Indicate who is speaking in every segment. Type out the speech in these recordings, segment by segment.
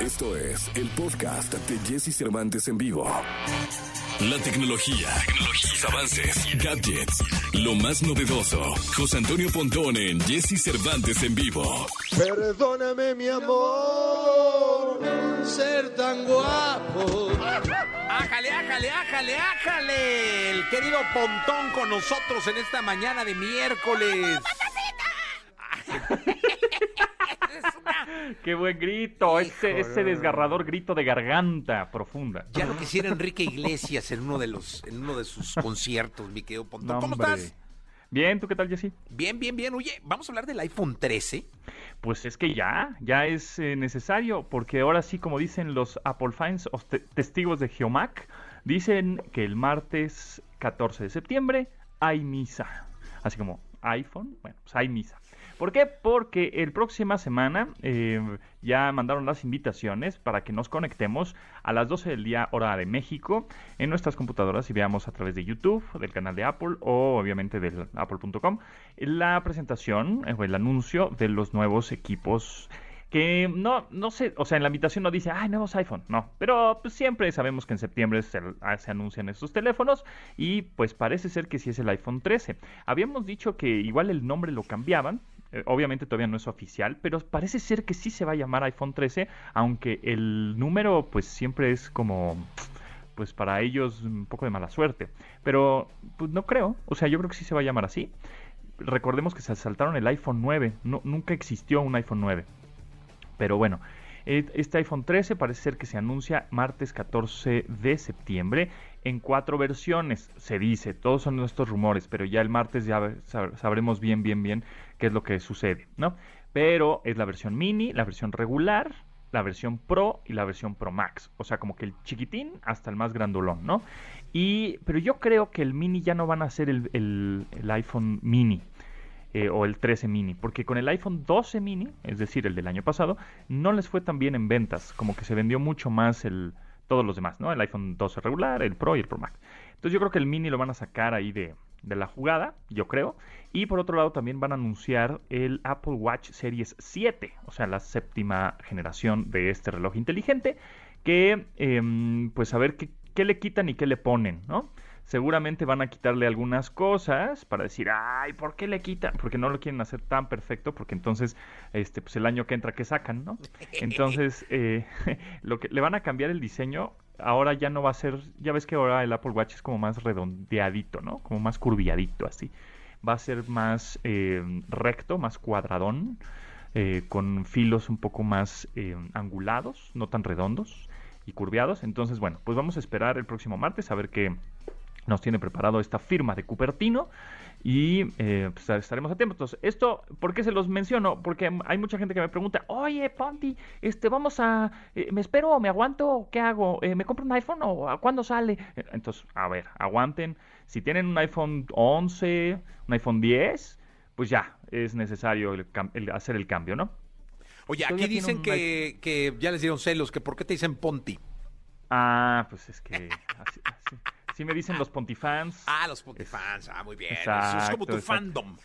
Speaker 1: Esto es el podcast de Jesse Cervantes en vivo. La tecnología, tecnología, avances, gadgets, lo más novedoso. José Antonio Pontón en Jesse Cervantes en vivo.
Speaker 2: Perdóname, mi amor, ser tan guapo.
Speaker 3: Ájale, ájale, ájale, ájale. El querido Pontón con nosotros en esta mañana de miércoles. Es una-
Speaker 4: ¡Qué buen grito! Ese, desgarrador grito de garganta profunda.
Speaker 3: Ya lo quisiera Enrique Iglesias en uno de los, en uno de sus conciertos, mi querido Pontón.
Speaker 4: No,
Speaker 3: ¿Cómo estás?
Speaker 4: Bien, ¿tú qué tal, Jessy?
Speaker 3: Bien, bien, bien. Oye, vamos a hablar del iPhone 13.
Speaker 4: Pues es que ya, ya es eh, necesario, porque ahora sí, como dicen los Apple fans o te- testigos de Geomac, dicen que el martes 14 de septiembre hay misa. Así como iPhone, bueno, pues hay misa. ¿Por qué? Porque el próxima semana eh, ya mandaron las invitaciones para que nos conectemos a las 12 del día hora de México en nuestras computadoras y veamos a través de YouTube, del canal de Apple o obviamente del apple.com la presentación eh, o el anuncio de los nuevos equipos que no, no sé, o sea, en la invitación no dice, ay, nuevos iPhone, no, pero pues, siempre sabemos que en septiembre se, ah, se anuncian estos teléfonos y pues parece ser que sí es el iPhone 13. Habíamos dicho que igual el nombre lo cambiaban, eh, obviamente todavía no es oficial, pero parece ser que sí se va a llamar iPhone 13, aunque el número pues siempre es como pues para ellos un poco de mala suerte. Pero pues no creo, o sea, yo creo que sí se va a llamar así. Recordemos que se saltaron el iPhone 9, no, nunca existió un iPhone 9. Pero bueno, eh, este iPhone 13 parece ser que se anuncia martes 14 de septiembre en cuatro versiones, se dice, todos son nuestros rumores, pero ya el martes ya sab- sabremos bien, bien, bien qué es lo que sucede, ¿no? Pero es la versión mini, la versión regular, la versión Pro y la versión Pro Max, o sea, como que el chiquitín hasta el más grandolón, ¿no? Y, pero yo creo que el mini ya no van a ser el iPhone mini, eh, o el 13 mini, porque con el iPhone 12 mini, es decir, el del año pasado, no les fue tan bien en ventas, como que se vendió mucho más el todos los demás, ¿no? El iPhone 12 regular, el Pro y el Pro Max. Entonces yo creo que el mini lo van a sacar ahí de, de la jugada, yo creo. Y por otro lado también van a anunciar el Apple Watch Series 7, o sea, la séptima generación de este reloj inteligente, que em, pues a ver qué, qué le quitan y qué le ponen, ¿no? Seguramente van a quitarle algunas cosas para decir, ay, ¿por qué le quitan? Porque no lo quieren hacer tan perfecto, porque entonces, este, pues el año que entra, que sacan, no? Entonces, eh, lo que le van a cambiar el diseño, ahora ya no va a ser, ya ves que ahora el Apple Watch es como más redondeadito, ¿no? Como más curvilladito, así. Va a ser más eh, recto, más cuadradón, eh, con filos un poco más eh, angulados, no tan redondos y curviados. Entonces, bueno, pues vamos a esperar el próximo martes a ver qué nos tiene preparado esta firma de Cupertino y eh, pues, estaremos atentos. Esto, ¿por qué se los menciono? Porque hay mucha gente que me pregunta, oye, Ponti, este, vamos a, eh, ¿me espero o me aguanto? ¿Qué hago? Eh, ¿Me compro un iPhone o a cuándo sale? Eh, Entonces, a ver, aguanten. Si tienen un iPhone 11, un iPhone 10, pues ya, es necesario el cam- el hacer el cambio, ¿no?
Speaker 3: Oye, aquí dicen que, que ya les dieron celos, que por qué te dicen Ponti.
Speaker 4: Ah, pues es que así, me dicen los Pontifans.
Speaker 3: Ah, los Ponti fans. Ah, muy bien.
Speaker 4: Exacto,
Speaker 3: es como tu
Speaker 4: exacto.
Speaker 3: fandom.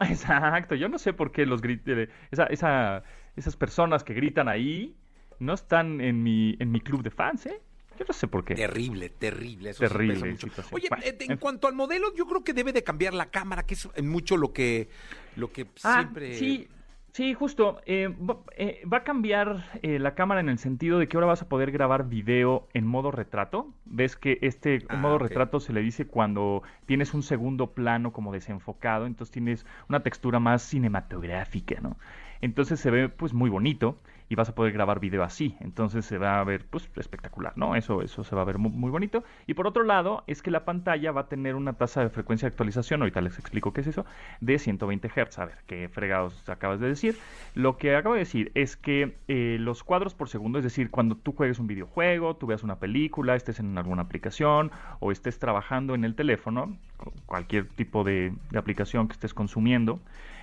Speaker 4: Exacto, yo no sé por qué los grit- eh, esa, esa- esas personas que gritan ahí no están en mi, en mi club de fans, ¿eh? Yo no sé por qué.
Speaker 3: Terrible, terrible. Eso
Speaker 4: Terrible
Speaker 3: mucho. Oye,
Speaker 4: Bueno,
Speaker 3: en
Speaker 4: en-
Speaker 3: cuanto al modelo, yo creo que debe de cambiar la cámara, que es mucho lo que, lo que
Speaker 4: Ah,
Speaker 3: siempre...
Speaker 4: sí, sí, justo. eh, va, eh, va a cambiar eh, la cámara en el sentido de que ahora vas a poder grabar video en modo retrato. Ves que este
Speaker 3: Ah,
Speaker 4: modo retrato se le dice cuando tienes un segundo plano como desenfocado, entonces tienes una textura más cinematográfica, ¿no? Entonces se ve pues muy bonito y vas a poder grabar video así, entonces se va a ver pues espectacular, ¿no? Eso eso se va a ver mu- muy, bonito. Y por otro lado, es que la pantalla va a tener una tasa de frecuencia de actualización, ahorita les explico qué es eso, de 120 Hz. A ver, qué fregados acabas de decir. Lo que acabo de decir es que eh, los cuadros por segundo, es decir, cuando tú juegues un videojuego, tú veas una película, estés en alguna aplicación o estés trabajando en el teléfono, cu- cualquier tipo de aplicación que estés consumiendo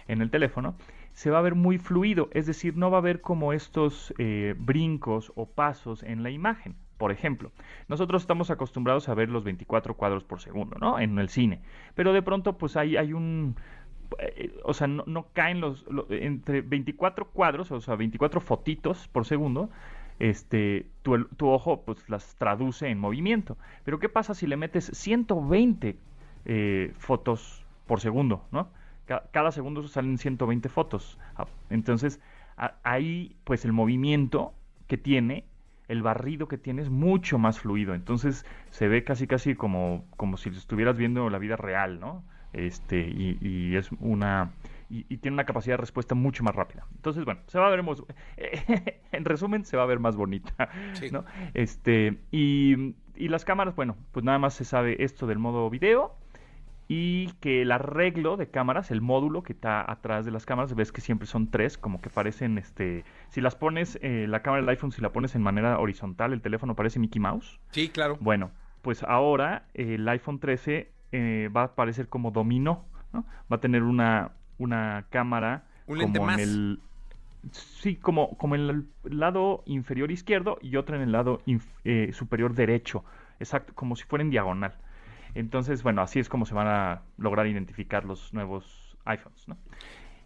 Speaker 4: en el teléfono, se va a ver muy fluido, es decir, no va a haber como estos eh, brincos o pasos en la imagen. Por ejemplo, nosotros estamos acostumbrados a ver los 24 cuadros por segundo, ¿no? En el cine. Pero de pronto, pues hay, hay un... eh, o sea, no, caen los, lo- entre 24 cuadros, o sea, 24 fotitos por segundo, este, tu, tu ojo pues las traduce en movimiento. Pero ¿qué pasa si le metes 120 eh, fotos por segundo, ¿no? Cada, segundo salen 120 fotos. Ah, entonces, ahí pues el movimiento que tiene, el barrido que tiene es mucho más fluido. Entonces se ve casi casi como, como si estuvieras viendo la vida real, ¿no? Este, y, es una y, tiene una capacidad de respuesta mucho más rápida. Entonces, bueno, se va a ver en resumen, se va a ver más bonita, ¿no? Este, y, y las cámaras, bueno, pues nada más se sabe esto del modo video y que el arreglo de cámaras, el módulo que está atrás de las cámaras, ves que siempre son tres, como que parecen, este, si las pones, eh, la cámara del iPhone, si la pones en manera horizontal, el teléfono parece Mickey Mouse.
Speaker 3: Sí, claro.
Speaker 4: Bueno, pues ahora el iPhone 13 eh, va a parecer como dominó, ¿no? Va a tener una, una cámara
Speaker 3: ¿Un lente como en el
Speaker 4: sí, como, como en el lado inferior izquierdo y otra en el lado eh, superior derecho, exacto, como si fuera en diagonal. Entonces, bueno, así es como se van a lograr identificar los nuevos iPhones, ¿no?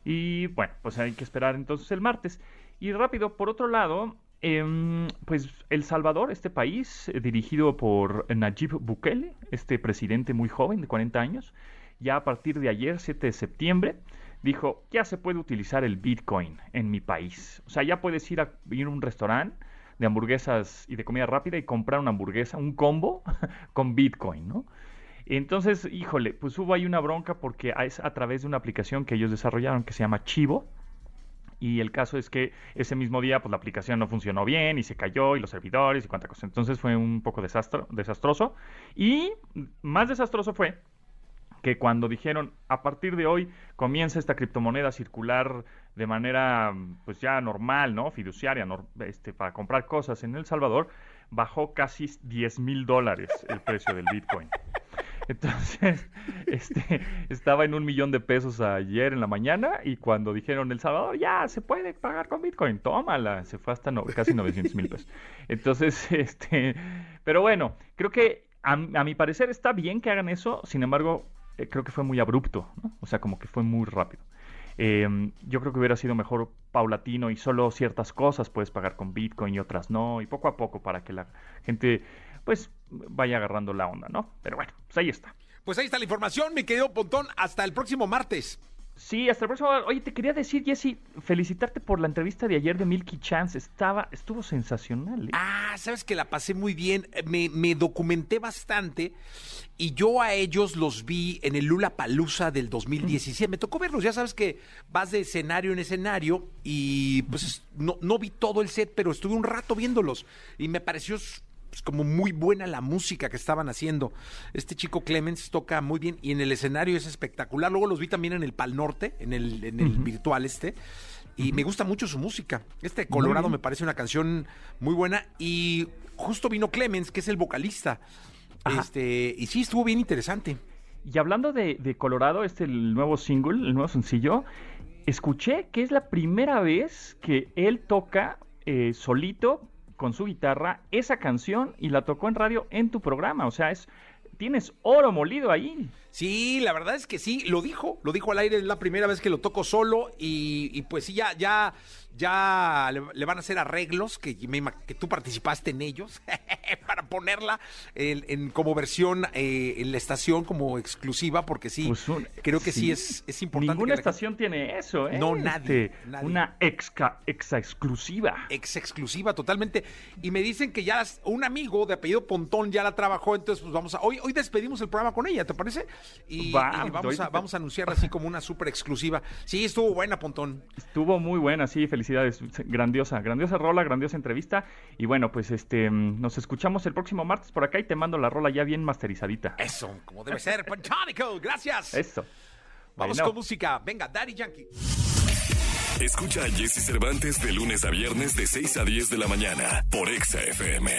Speaker 4: Y bueno, pues hay que esperar entonces el martes. Y rápido, por otro lado, em, pues El Salvador, este país eh, dirigido por Nayib Bukele, este presidente muy joven de 40 años, ya a partir de ayer, 7 de septiembre, dijo, ya se puede utilizar el Bitcoin en mi país. O sea, ya puedes ir a, ir a un restaurante de hamburguesas y de comida rápida y comprar una hamburguesa, un combo con Bitcoin, ¿no? Entonces, híjole, pues hubo ahí una bronca porque es a través de una aplicación que ellos desarrollaron que se llama Chivo. Y el caso es que ese mismo día, pues la aplicación no funcionó bien y se cayó y los servidores y cuánta cosa. Entonces fue un poco desastro, desastroso. Y más desastroso fue que cuando dijeron a partir de hoy comienza esta criptomoneda a circular de manera pues ya normal, ¿no? Fiduciaria, este, para comprar cosas en El Salvador, bajó casi 10 mil dólares el precio del Bitcoin. Entonces, este, estaba en un millón de pesos ayer en la mañana y cuando dijeron El Salvador, ya, se puede pagar con Bitcoin, tómala, se fue hasta casi 900 mil pesos. Entonces, este, pero bueno, creo que a, mi parecer está bien que hagan eso, sin embargo, eh, creo que fue muy abrupto, ¿no? O sea, como que fue muy rápido. Em, yo creo que hubiera sido mejor paulatino y solo ciertas cosas puedes pagar con Bitcoin y otras no, y poco a poco para que la gente pues vaya agarrando la onda, ¿no? Pero bueno, pues ahí está.
Speaker 3: Pues ahí está la información, mi querido Pontón. Hasta el próximo martes.
Speaker 4: Sí, hasta el próximo. Oye, te quería decir, Jesse, felicitarte por la entrevista de ayer de Milky Chance. Estaba, estuvo sensacional. ¿eh?
Speaker 3: Ah, sabes que la pasé muy bien. Me, me, documenté bastante y yo a ellos los vi en el Lula Palusa del 2017. Me tocó verlos. Ya sabes que vas de escenario en escenario y pues no, no vi todo el set, pero estuve un rato viéndolos y me pareció pues, como muy buena la música que estaban haciendo. Este chico Clemens toca muy bien y en el escenario es espectacular. Luego los vi también en el Pal Norte, en el, en el virtual este. Y me gusta mucho su música. Este Colorado me parece una canción muy buena. Y justo vino Clemens, que es el vocalista. Este, y sí, estuvo bien interesante.
Speaker 4: Y hablando de, Colorado, este el nuevo single, el nuevo sencillo, escuché que es la primera vez que él toca eh, solito con su guitarra esa canción y la tocó en radio en tu programa. O sea, es tienes oro molido ahí.
Speaker 3: Sí, la verdad es que sí, lo dijo, lo dijo al aire, es la primera vez que lo toco solo y, y pues sí, ya, ya, ya le, van a hacer arreglos, que, que tú participaste en ellos, para ponerla en, como versión eh, en la estación, como exclusiva, porque sí, pues creo que sí, es, es importante.
Speaker 4: Ninguna estación tiene eso, ¿eh?
Speaker 3: No, nadie.
Speaker 4: Este, una exa, exa exclusiva.
Speaker 3: Ex exclusiva, totalmente. Y me dicen que ya un amigo de apellido Pontón ya la trabajó, entonces pues vamos a, hoy, hoy despedimos el programa con ella, ¿te parece? Y, vamos, a, vamos a anunciarla así como una súper exclusiva. Sí, estuvo buena, Pontón.
Speaker 4: Estuvo muy buena, sí, felicidades felicidades, grandiosa, grandiosa rola, grandiosa entrevista. Y bueno, pues este, nos escuchamos el próximo martes por acá y te mando la rola ya bien masterizadita.
Speaker 3: Eso, como debe ser, Pontónico, gracias.
Speaker 4: Eso.
Speaker 3: Vamos con música, venga, Daddy Yankee.
Speaker 1: Escucha a Jesse Cervantes de lunes a viernes de 6 a 10 de la mañana por Exa FM.